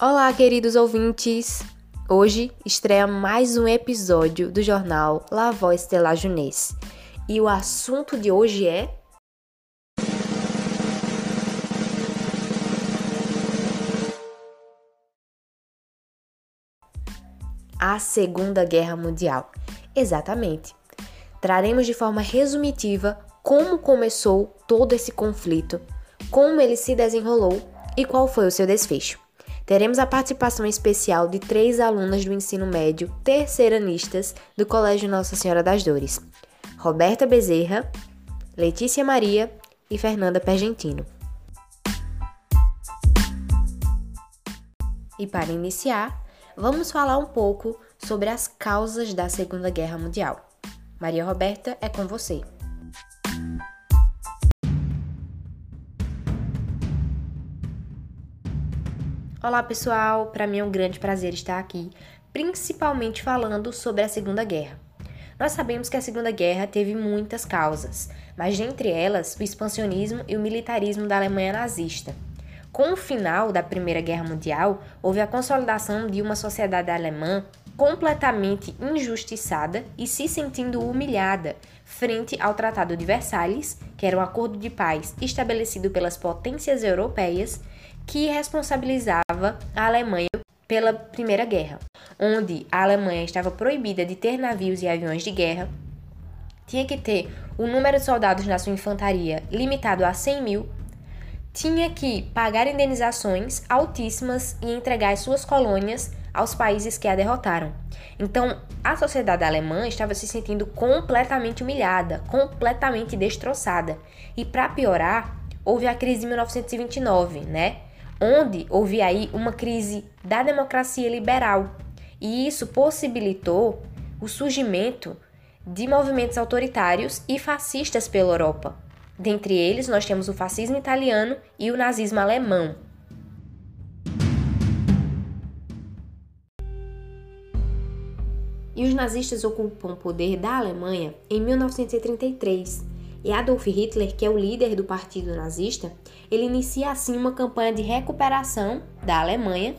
Olá, queridos ouvintes! Hoje estreia mais um episódio do jornal La Voix de la Jeunesse. E o assunto de hoje é. A Segunda Guerra Mundial. Exatamente. Traremos de forma resumitiva como começou todo esse conflito, como ele se desenrolou e qual foi o seu desfecho. Teremos a participação especial de três alunas do ensino médio terceiranistas do Colégio Nossa Senhora das Dores: Roberta Bezerra, Letícia Maria e Fernanda Pergentino. E para iniciar, vamos falar um pouco sobre as causas da Segunda Guerra Mundial. Maria Roberta, é com você. Olá pessoal, para mim é um grande prazer estar aqui, principalmente falando sobre a Segunda Guerra. Nós sabemos que a Segunda Guerra teve muitas causas, mas dentre elas o expansionismo e o militarismo da Alemanha nazista. Com o final da Primeira Guerra Mundial, houve a consolidação de uma sociedade alemã completamente injustiçada e se sentindo humilhada frente ao Tratado de Versalhes, que era um acordo de paz estabelecido pelas potências europeias que responsabilizava a Alemanha pela Primeira Guerra, onde a Alemanha estava proibida de ter navios e aviões de guerra, tinha que ter o número de soldados na sua infantaria limitado a 100 mil, tinha que pagar indenizações altíssimas e entregar as suas colônias aos países que a derrotaram. Então, a sociedade alemã estava se sentindo completamente humilhada, completamente destroçada. E para piorar, houve a crise de 1929, né? Onde houve aí uma crise da democracia liberal. E isso possibilitou o surgimento de movimentos autoritários e fascistas pela Europa. Dentre eles, nós temos o fascismo italiano e o nazismo alemão. E os nazistas ocupam o poder da Alemanha em 1933 e Adolf Hitler, que é o líder do partido nazista, ele inicia assim uma campanha de recuperação da Alemanha,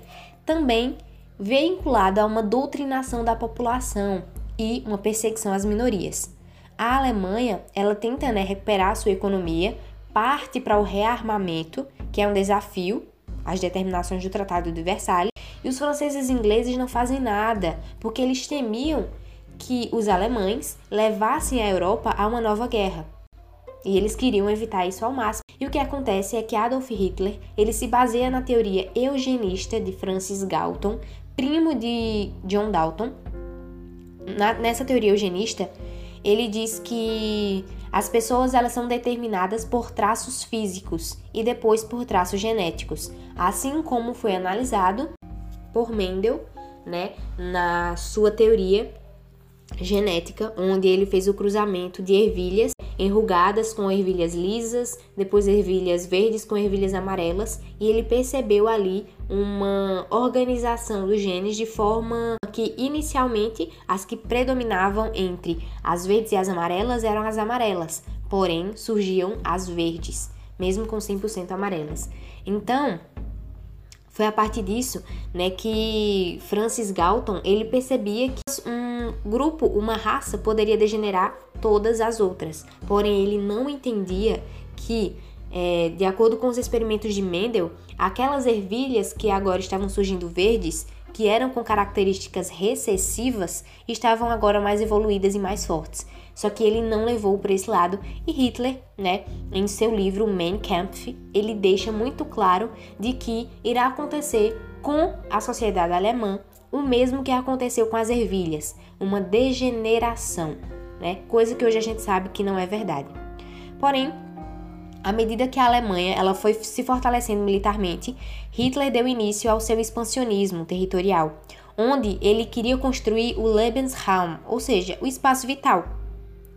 também vinculada a uma doutrinação da população e uma perseguição às minorias. A Alemanha, ela tenta né, recuperar sua economia, parte para o rearmamento, que é um desafio às determinações do Tratado de Versalhes, e os franceses e ingleses não fazem nada, porque eles temiam que os alemães levassem a Europa a uma nova guerra. E eles queriam evitar isso ao máximo. E o que acontece é que Adolf Hitler, ele se baseia na teoria eugenista de Francis Galton, primo de John Dalton. Na, nessa teoria eugenista, ele diz que as pessoas elas são determinadas por traços físicos e depois por traços genéticos, assim como foi analisado por Mendel, né, na sua teoria genética, onde ele fez o cruzamento de ervilhas enrugadas com ervilhas lisas, depois ervilhas verdes com ervilhas amarelas, e ele percebeu ali uma organização dos genes de forma que inicialmente as que predominavam entre as verdes e as amarelas eram as amarelas, porém surgiam as verdes, mesmo com 100% amarelas. Então, foi a partir disso, né, que Francis Galton ele percebia que um grupo, uma raça poderia degenerar todas as outras. Porém, ele não entendia que, é, de acordo com os experimentos de Mendel, aquelas ervilhas que agora estavam surgindo verdes, que eram com características recessivas, estavam agora mais evoluídas e mais fortes. Só que ele não levou para esse lado e Hitler, né, em seu livro Mein Kampf, ele deixa muito claro de que irá acontecer com a sociedade alemã o mesmo que aconteceu com as ervilhas, uma degeneração, né? Coisa que hoje a gente sabe que não é verdade. Porém, à medida que a Alemanha ela foi se fortalecendo militarmente, Hitler deu início ao seu expansionismo territorial, onde ele queria construir o Lebensraum, ou seja, o espaço vital,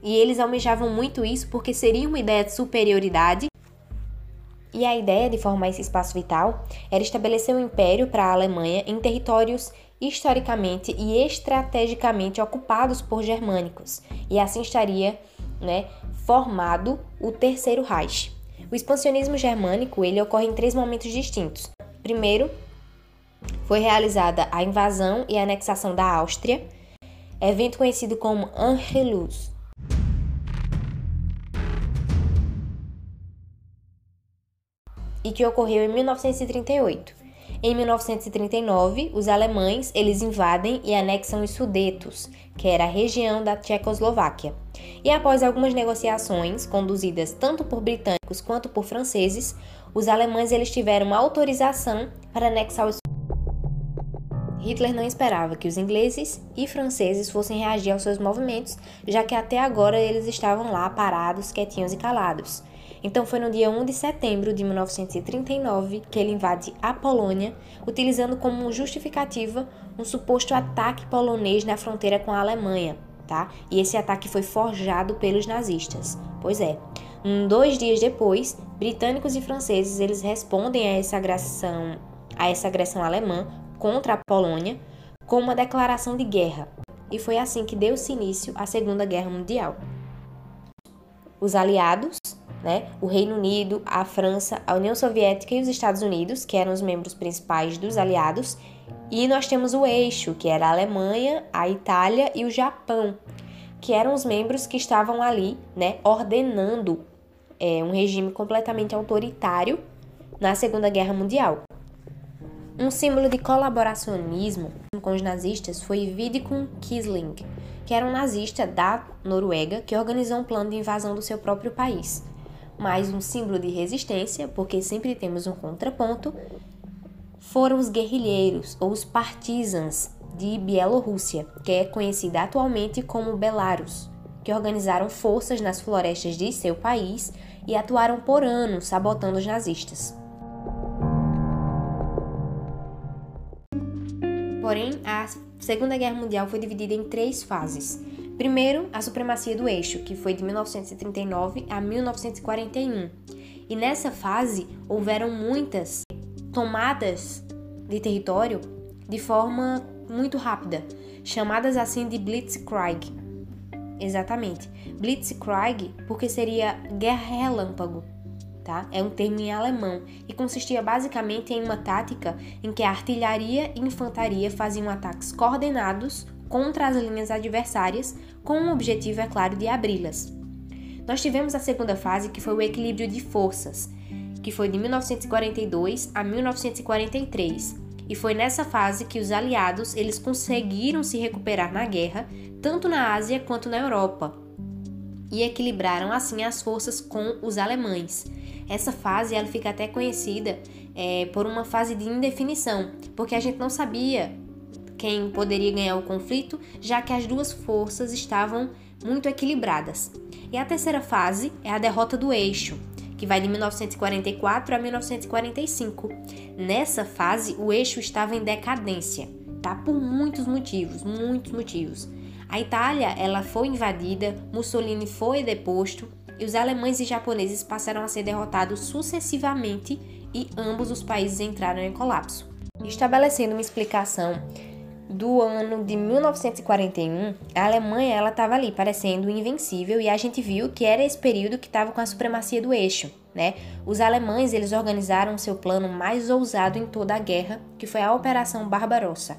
e eles almejavam muito isso porque seria uma ideia de superioridade. E a ideia de formar esse espaço vital era estabelecer um império para a Alemanha em territórios historicamente e estrategicamente ocupados por germânicos, e assim estaria né, formado o Terceiro Reich. O expansionismo germânico ele ocorre em três momentos distintos. Primeiro, foi realizada a invasão e a anexação da Áustria, evento conhecido como Angelus. E que ocorreu em 1938. Em 1939, os alemães eles invadem e anexam os Sudetos, que era a região da Tchecoslováquia. E após algumas negociações conduzidas tanto por britânicos quanto por franceses, os alemães eles tiveram autorização para anexar os Hitler não esperava que os ingleses e franceses fossem reagir aos seus movimentos, já que até agora eles estavam lá parados, quietinhos e calados. Então foi no dia 1 de setembro de 1939 que ele invade a Polônia, utilizando como justificativa um suposto ataque polonês na fronteira com a Alemanha, tá? E esse ataque foi forjado pelos nazistas. Pois é. Um, dois dias depois, britânicos e franceses eles respondem a essa agressão, a essa agressão alemã contra a Polônia com uma declaração de guerra. E foi assim que deu-se início à Segunda Guerra Mundial. Os aliados, né, o Reino Unido, a França, a União Soviética e os Estados Unidos, que eram os membros principais dos aliados, e nós temos o eixo, que era a Alemanha, a Itália e o Japão, que eram os membros que estavam ali, né, ordenando é, um regime completamente autoritário na Segunda Guerra Mundial. Um símbolo de colaboracionismo com os nazistas foi Vidkun Quisling, que era um nazista da Noruega que organizou um plano de invasão do seu próprio país. Mais um símbolo de resistência, porque sempre temos um contraponto, foram os guerrilheiros ou os partisans de Bielorrússia, que é conhecida atualmente como Belarus, que organizaram forças nas florestas de seu país e atuaram por anos sabotando os nazistas. Porém, a Segunda Guerra Mundial foi dividida em três fases. Primeiro, a supremacia do eixo, que foi de 1939 a 1941. E nessa fase houveram muitas tomadas de território de forma muito rápida, chamadas assim de Blitzkrieg. Exatamente. Blitzkrieg porque seria guerra relâmpago tá? É um termo em alemão e consistia basicamente em uma tática em que a artilharia e infantaria faziam ataques coordenados contra as linhas adversárias, com o objetivo, é claro, de abri-las. Nós tivemos a segunda fase, que foi o equilíbrio de forças, que foi de 1942 a 1943, e foi nessa fase que os aliados eles conseguiram se recuperar na guerra, tanto na Ásia quanto na Europa, e equilibraram assim as forças com os alemães. Essa fase ela fica até conhecida é, por uma fase de indefinição, porque a gente não sabia quem poderia ganhar o conflito, já que as duas forças estavam muito equilibradas. E a terceira fase é a derrota do eixo, que vai de 1944 a 1945. Nessa fase, o eixo estava em decadência, tá? Por muitos motivos, muitos motivos. A Itália, ela foi invadida, Mussolini foi deposto, e os alemães e japoneses passaram a ser derrotados sucessivamente e ambos os países entraram em colapso. Estabelecendo uma explicação do ano de 1941, a Alemanha ela estava ali parecendo invencível e a gente viu que era esse período que estava com a supremacia do eixo, né? Os alemães eles organizaram seu plano mais ousado em toda a guerra, que foi a Operação Barbarossa.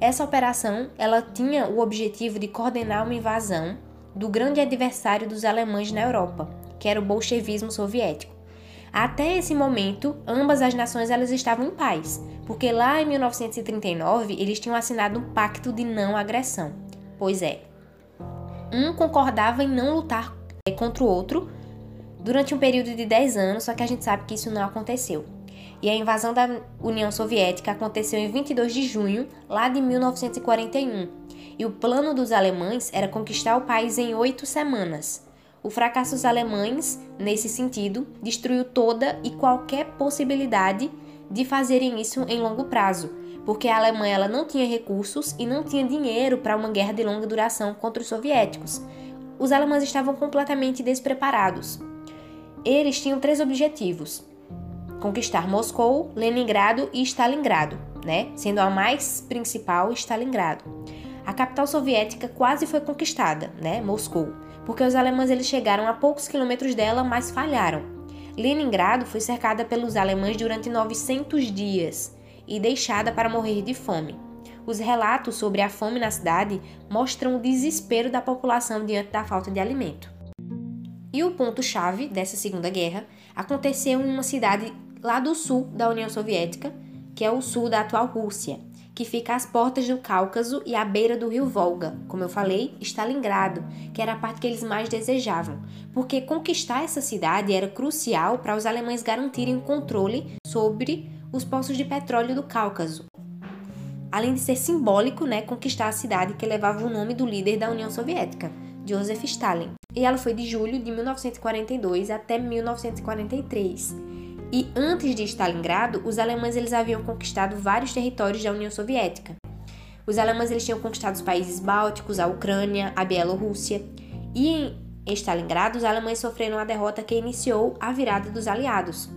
Essa operação ela tinha o objetivo de coordenar uma invasão do grande adversário dos alemães na Europa, que era o bolchevismo soviético. Até esse momento, ambas as nações elas estavam em paz, porque lá em 1939 eles tinham assinado um pacto de não agressão. Pois é, um concordava em não lutar contra o outro durante um período de 10 anos, só que a gente sabe que isso não aconteceu. E a invasão da União Soviética aconteceu em 22 de junho, lá de 1941, e o plano dos alemães era conquistar o país em oito semanas. O fracasso dos alemães, nesse sentido, destruiu toda e qualquer possibilidade de fazerem isso em longo prazo, porque a Alemanha ela não tinha recursos e não tinha dinheiro para uma guerra de longa duração contra os soviéticos. Os alemães estavam completamente despreparados. Eles tinham três objetivos: conquistar Moscou, Leningrado e Stalingrado, né? Sendo a mais principal Stalingrado a capital soviética quase foi conquistada, né, Moscou, porque os alemães eles chegaram a poucos quilômetros dela, mas falharam. Leningrado foi cercada pelos alemães durante 900 dias e deixada para morrer de fome. Os relatos sobre a fome na cidade mostram o desespero da população diante da falta de alimento. E o ponto-chave dessa Segunda Guerra aconteceu em uma cidade lá do sul da União Soviética, que é o sul da atual Rússia, que fica às portas do Cáucaso e à beira do rio Volga, como eu falei, Stalingrado, que era a parte que eles mais desejavam, porque conquistar essa cidade era crucial para os alemães garantirem o controle sobre os poços de petróleo do Cáucaso. Além de ser simbólico, né, conquistar a cidade que levava o nome do líder da União Soviética, Joseph Stalin. E ela foi de julho de 1942 até 1943 e antes de Stalingrado, os alemães eles haviam conquistado vários territórios da União Soviética. Os alemães eles tinham conquistado os países bálticos, a Ucrânia, a Bielorrússia. E em Stalingrado, os alemães sofreram a derrota que iniciou a virada dos aliados.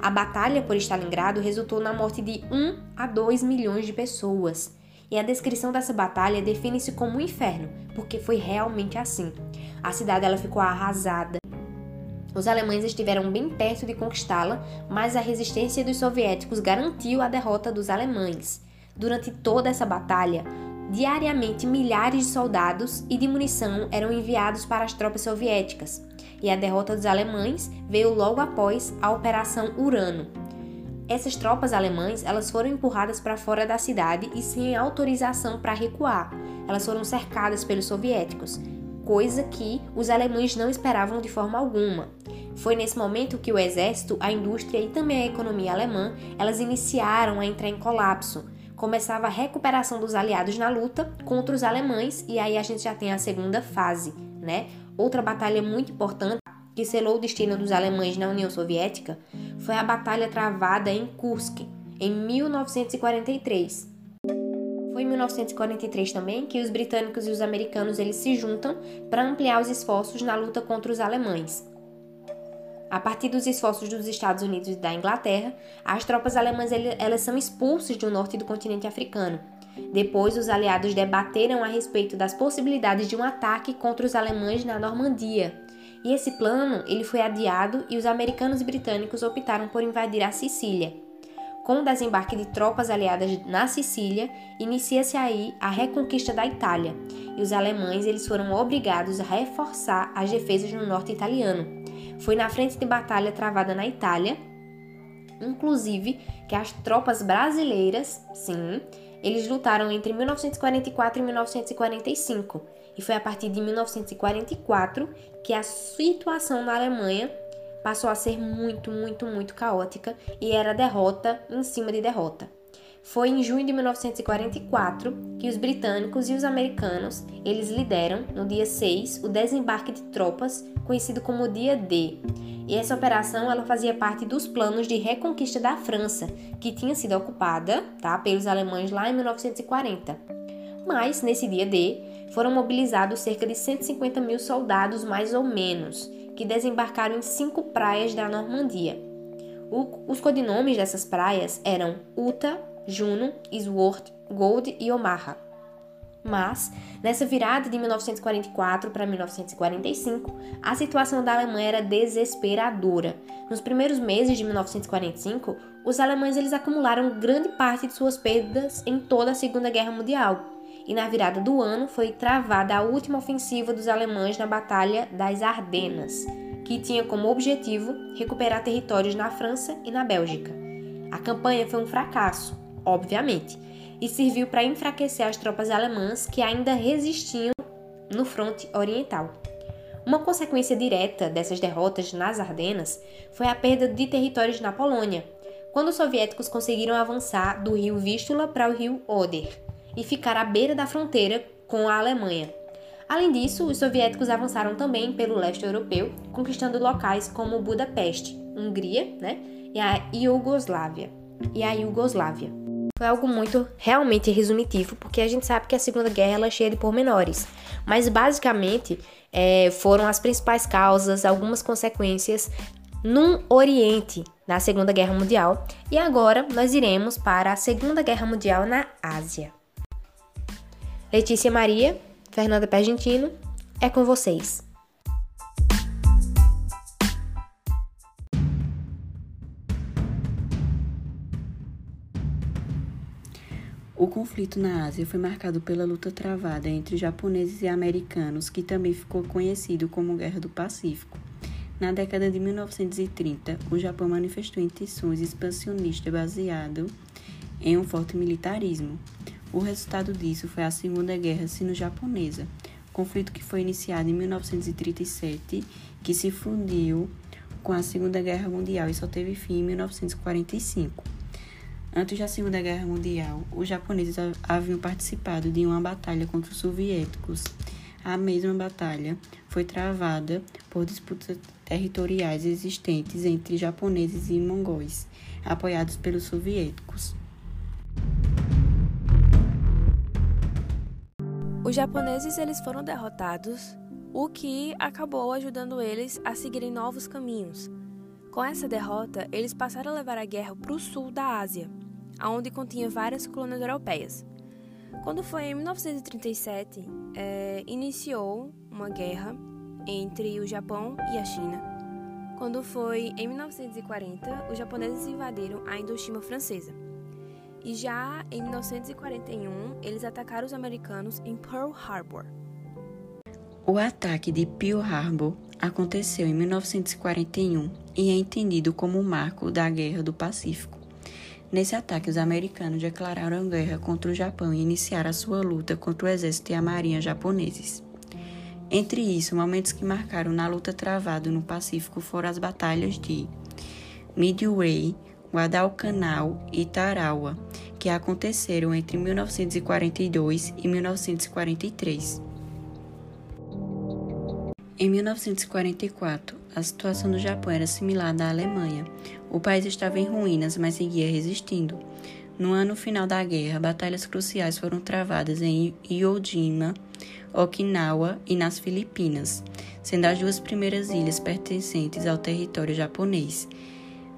A batalha por Stalingrado resultou na morte de 1 a 2 milhões de pessoas. E a descrição dessa batalha define-se como um inferno, porque foi realmente assim. A cidade ela ficou arrasada, os alemães estiveram bem perto de conquistá-la, mas a resistência dos soviéticos garantiu a derrota dos alemães. Durante toda essa batalha, diariamente milhares de soldados e de munição eram enviados para as tropas soviéticas, e a derrota dos alemães veio logo após a Operação Urano. Essas tropas alemãs elas foram empurradas para fora da cidade e sem autorização para recuar. Elas foram cercadas pelos soviéticos coisa que os alemães não esperavam de forma alguma. Foi nesse momento que o exército, a indústria e também a economia alemã, elas iniciaram a entrar em colapso. Começava a recuperação dos aliados na luta contra os alemães e aí a gente já tem a segunda fase, né? Outra batalha muito importante que selou o destino dos alemães na União Soviética foi a batalha travada em Kursk em 1943. Foi em 1943 também que os britânicos e os americanos eles se juntam para ampliar os esforços na luta contra os alemães. A partir dos esforços dos Estados Unidos e da Inglaterra, as tropas alemãs elas são expulsas do norte do continente africano. Depois, os aliados debateram a respeito das possibilidades de um ataque contra os alemães na Normandia. E esse plano ele foi adiado e os americanos e britânicos optaram por invadir a Sicília. Com o desembarque de tropas aliadas na Sicília, inicia-se aí a reconquista da Itália, e os alemães eles foram obrigados a reforçar as defesas no norte italiano. Foi na frente de batalha travada na Itália, inclusive que as tropas brasileiras, sim, eles lutaram entre 1944 e 1945, e foi a partir de 1944 que a situação na Alemanha passou a ser muito, muito, muito caótica e era derrota em cima de derrota. Foi em junho de 1944 que os britânicos e os americanos, eles lideram, no dia 6, o desembarque de tropas, conhecido como dia D. E essa operação ela fazia parte dos planos de reconquista da França, que tinha sido ocupada tá, pelos alemães lá em 1940. Mas, nesse dia D, foram mobilizados cerca de 150 mil soldados, mais ou menos, que desembarcaram em cinco praias da Normandia. O, os codinomes dessas praias eram Uta, Juno, Sword, Gold e Omaha. Mas, nessa virada de 1944 para 1945, a situação da Alemanha era desesperadora. Nos primeiros meses de 1945, os alemães eles acumularam grande parte de suas perdas em toda a Segunda Guerra Mundial e na virada do ano foi travada a última ofensiva dos alemães na Batalha das Ardenas, que tinha como objetivo recuperar territórios na França e na Bélgica. A campanha foi um fracasso, obviamente, e serviu para enfraquecer as tropas alemãs que ainda resistiam no fronte oriental. Uma consequência direta dessas derrotas nas Ardenas foi a perda de territórios na Polônia, quando os soviéticos conseguiram avançar do rio Vístula para o rio Oder e ficar à beira da fronteira com a Alemanha. Além disso, os soviéticos avançaram também pelo leste europeu, conquistando locais como Budapeste, Hungria, né, e a Iugoslávia. E a Iugoslávia. Foi algo muito realmente resumitivo, porque a gente sabe que a Segunda Guerra ela é cheia de pormenores, mas basicamente é, foram as principais causas, algumas consequências no Oriente na Segunda Guerra Mundial, e agora nós iremos para a Segunda Guerra Mundial na Ásia. Letícia Maria, Fernanda Pergentino, é com vocês. O conflito na Ásia foi marcado pela luta travada entre japoneses e americanos, que também ficou conhecido como Guerra do Pacífico. Na década de 1930, o Japão manifestou intenções expansionistas baseado em um forte militarismo. O resultado disso foi a Segunda Guerra Sino-Japonesa, conflito que foi iniciado em 1937, que se fundiu com a Segunda Guerra Mundial e só teve fim em 1945. Antes da Segunda Guerra Mundial, os japoneses haviam participado de uma batalha contra os soviéticos. A mesma batalha foi travada por disputas territoriais existentes entre japoneses e mongóis, apoiados pelos soviéticos. Os japoneses eles foram derrotados, o que acabou ajudando eles a seguirem novos caminhos. Com essa derrota, eles passaram a levar a guerra para o sul da Ásia, onde continha várias colônias europeias. Quando foi em 1937, é, iniciou uma guerra entre o Japão e a China. Quando foi em 1940, os japoneses invadiram a Indochina francesa. E já em 1941, eles atacaram os americanos em Pearl Harbor. O ataque de Pearl Harbor aconteceu em 1941 e é entendido como o marco da Guerra do Pacífico. Nesse ataque, os americanos declararam guerra contra o Japão e iniciaram a sua luta contra o exército e a marinha japoneses. Entre isso, momentos que marcaram na luta travada no Pacífico foram as batalhas de Midway, Guadalcanal e Tarawa, que aconteceram entre 1942 e 1943. Em 1944, a situação do Japão era similar à da Alemanha. O país estava em ruínas, mas seguia resistindo. No ano final da guerra, batalhas cruciais foram travadas em Iwo Jima, Okinawa e nas Filipinas, sendo as duas primeiras ilhas pertencentes ao território japonês.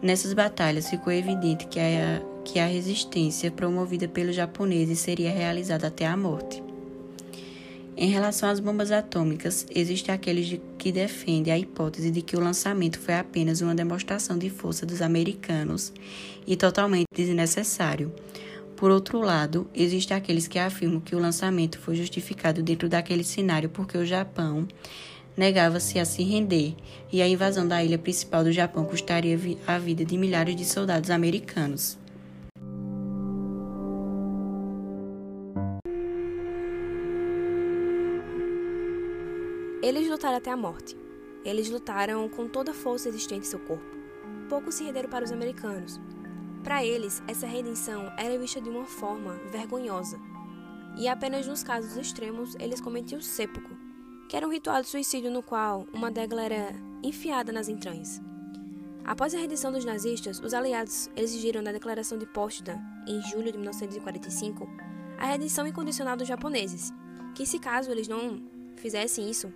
Nessas batalhas ficou evidente que a, que a resistência promovida pelos japoneses seria realizada até a morte. Em relação às bombas atômicas, existe aqueles que defendem a hipótese de que o lançamento foi apenas uma demonstração de força dos americanos e totalmente desnecessário. Por outro lado, existe aqueles que afirmam que o lançamento foi justificado dentro daquele cenário porque o Japão negava-se a se render e a invasão da ilha principal do Japão custaria a vida de milhares de soldados americanos. Eles lutaram até a morte. Eles lutaram com toda a força existente em seu corpo. Poucos se renderam para os americanos. Para eles, essa redenção era vista de uma forma vergonhosa. E apenas nos casos extremos eles cometiam o seppuku, que era um ritual de suicídio no qual uma dégua era enfiada nas entranhas. Após a rendição dos nazistas, os aliados exigiram na Declaração de Potsdam, em julho de 1945, a rendição incondicional dos japoneses, que se caso eles não fizessem isso,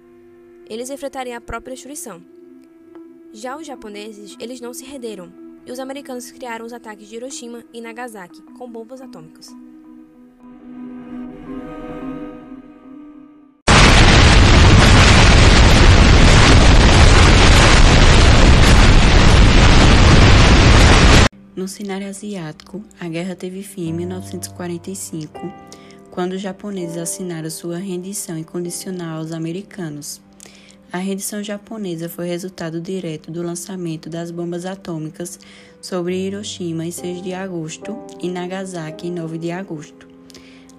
eles enfrentariam a própria destruição. Já os japoneses, eles não se renderam, e os americanos criaram os ataques de Hiroshima e Nagasaki com bombas atômicas. No cenário asiático, a guerra teve fim em 1945, quando os japoneses assinaram sua rendição incondicional aos americanos. A rendição japonesa foi resultado direto do lançamento das bombas atômicas sobre Hiroshima em 6 de agosto e Nagasaki em 9 de agosto.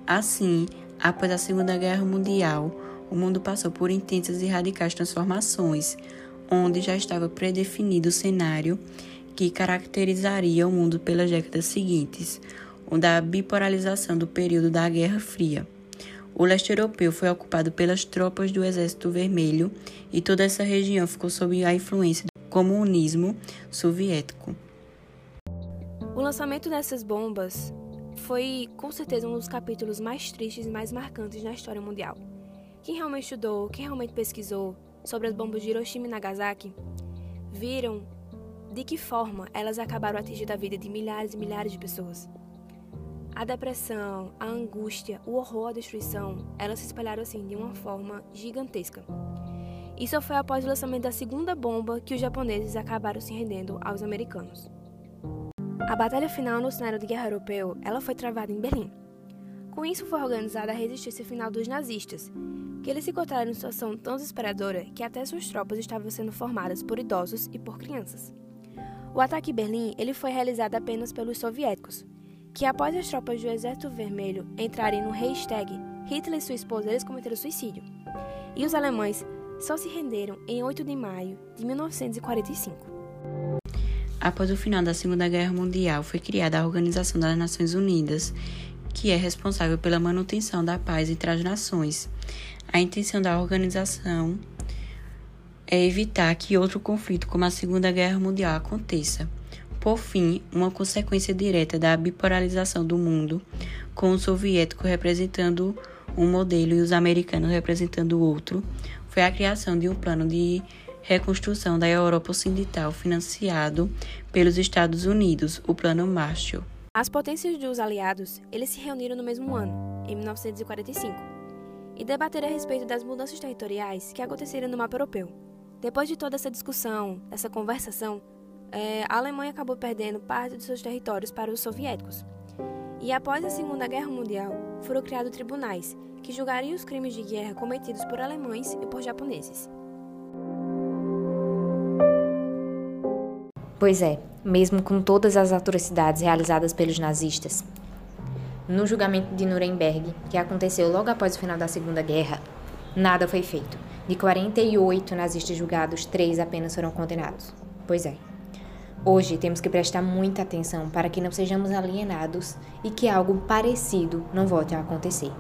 Assim, após a Segunda Guerra Mundial, o mundo passou por intensas e radicais transformações, onde já estava predefinido o cenário que caracterizaria o mundo pelas décadas seguintes, o da bipolarização do período da Guerra Fria. O leste europeu foi ocupado pelas tropas do Exército Vermelho e toda essa região ficou sob a influência do comunismo soviético. O lançamento dessas bombas foi com certeza um dos capítulos mais tristes e mais marcantes na história mundial. Quem realmente estudou, quem realmente pesquisou sobre as bombas de Hiroshima e Nagasaki, viram de que forma elas acabaram atingindo a vida de milhares e milhares de pessoas. A depressão, a angústia, o horror, a destruição, elas se espalharam assim de uma forma gigantesca. Isso foi após o lançamento da segunda bomba que os japoneses acabaram se rendendo aos americanos. A batalha final no cenário de guerra europeu, ela foi travada em Berlim. Com isso foi organizada a resistência final dos nazistas, que eles se encontraram em situação tão desesperadora que até suas tropas estavam sendo formadas por idosos e por crianças. O ataque em Berlim ele foi realizado apenas pelos soviéticos, que após as tropas do Exército Vermelho entrarem no Reichstag, Hitler e sua esposa eles cometeram suicídio. E os alemães só se renderam em 8 de maio de 1945. Após o final da Segunda Guerra Mundial, foi criada a Organização das Nações Unidas, que é responsável pela manutenção da paz entre as nações. A intenção da organização é evitar que outro conflito como a Segunda Guerra Mundial aconteça. Por fim, uma consequência direta da bipolarização do mundo, com o soviético representando um modelo e os americanos representando o outro, foi a criação de um plano de reconstrução da Europa Ocidental financiado pelos Estados Unidos, o Plano Marshall. As potências dos aliados, eles se reuniram no mesmo ano, em 1945, e debateram a respeito das mudanças territoriais que aconteceram no mapa europeu. Depois de toda essa discussão, essa conversação, é, a Alemanha acabou perdendo parte de seus territórios para os soviéticos. E após a Segunda Guerra Mundial, foram criados tribunais que julgariam os crimes de guerra cometidos por alemães e por japoneses. Pois é, mesmo com todas as atrocidades realizadas pelos nazistas. No julgamento de Nuremberg, que aconteceu logo após o final da Segunda Guerra, nada foi feito. De 48 nazistas julgados, três apenas foram condenados. Pois é. Hoje temos que prestar muita atenção para que não sejamos alienados e que algo parecido não volte a acontecer.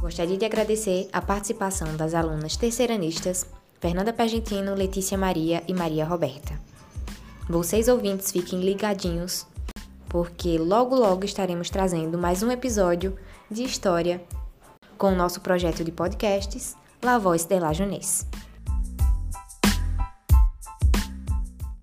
Gostaria de agradecer a participação das alunas terceiranistas Fernanda Pergentino, Letícia Maria e Maria Roberta. Vocês ouvintes fiquem ligadinhos, porque logo logo estaremos trazendo mais um episódio de história com o nosso projeto de podcasts La Voz de la Jeunesse.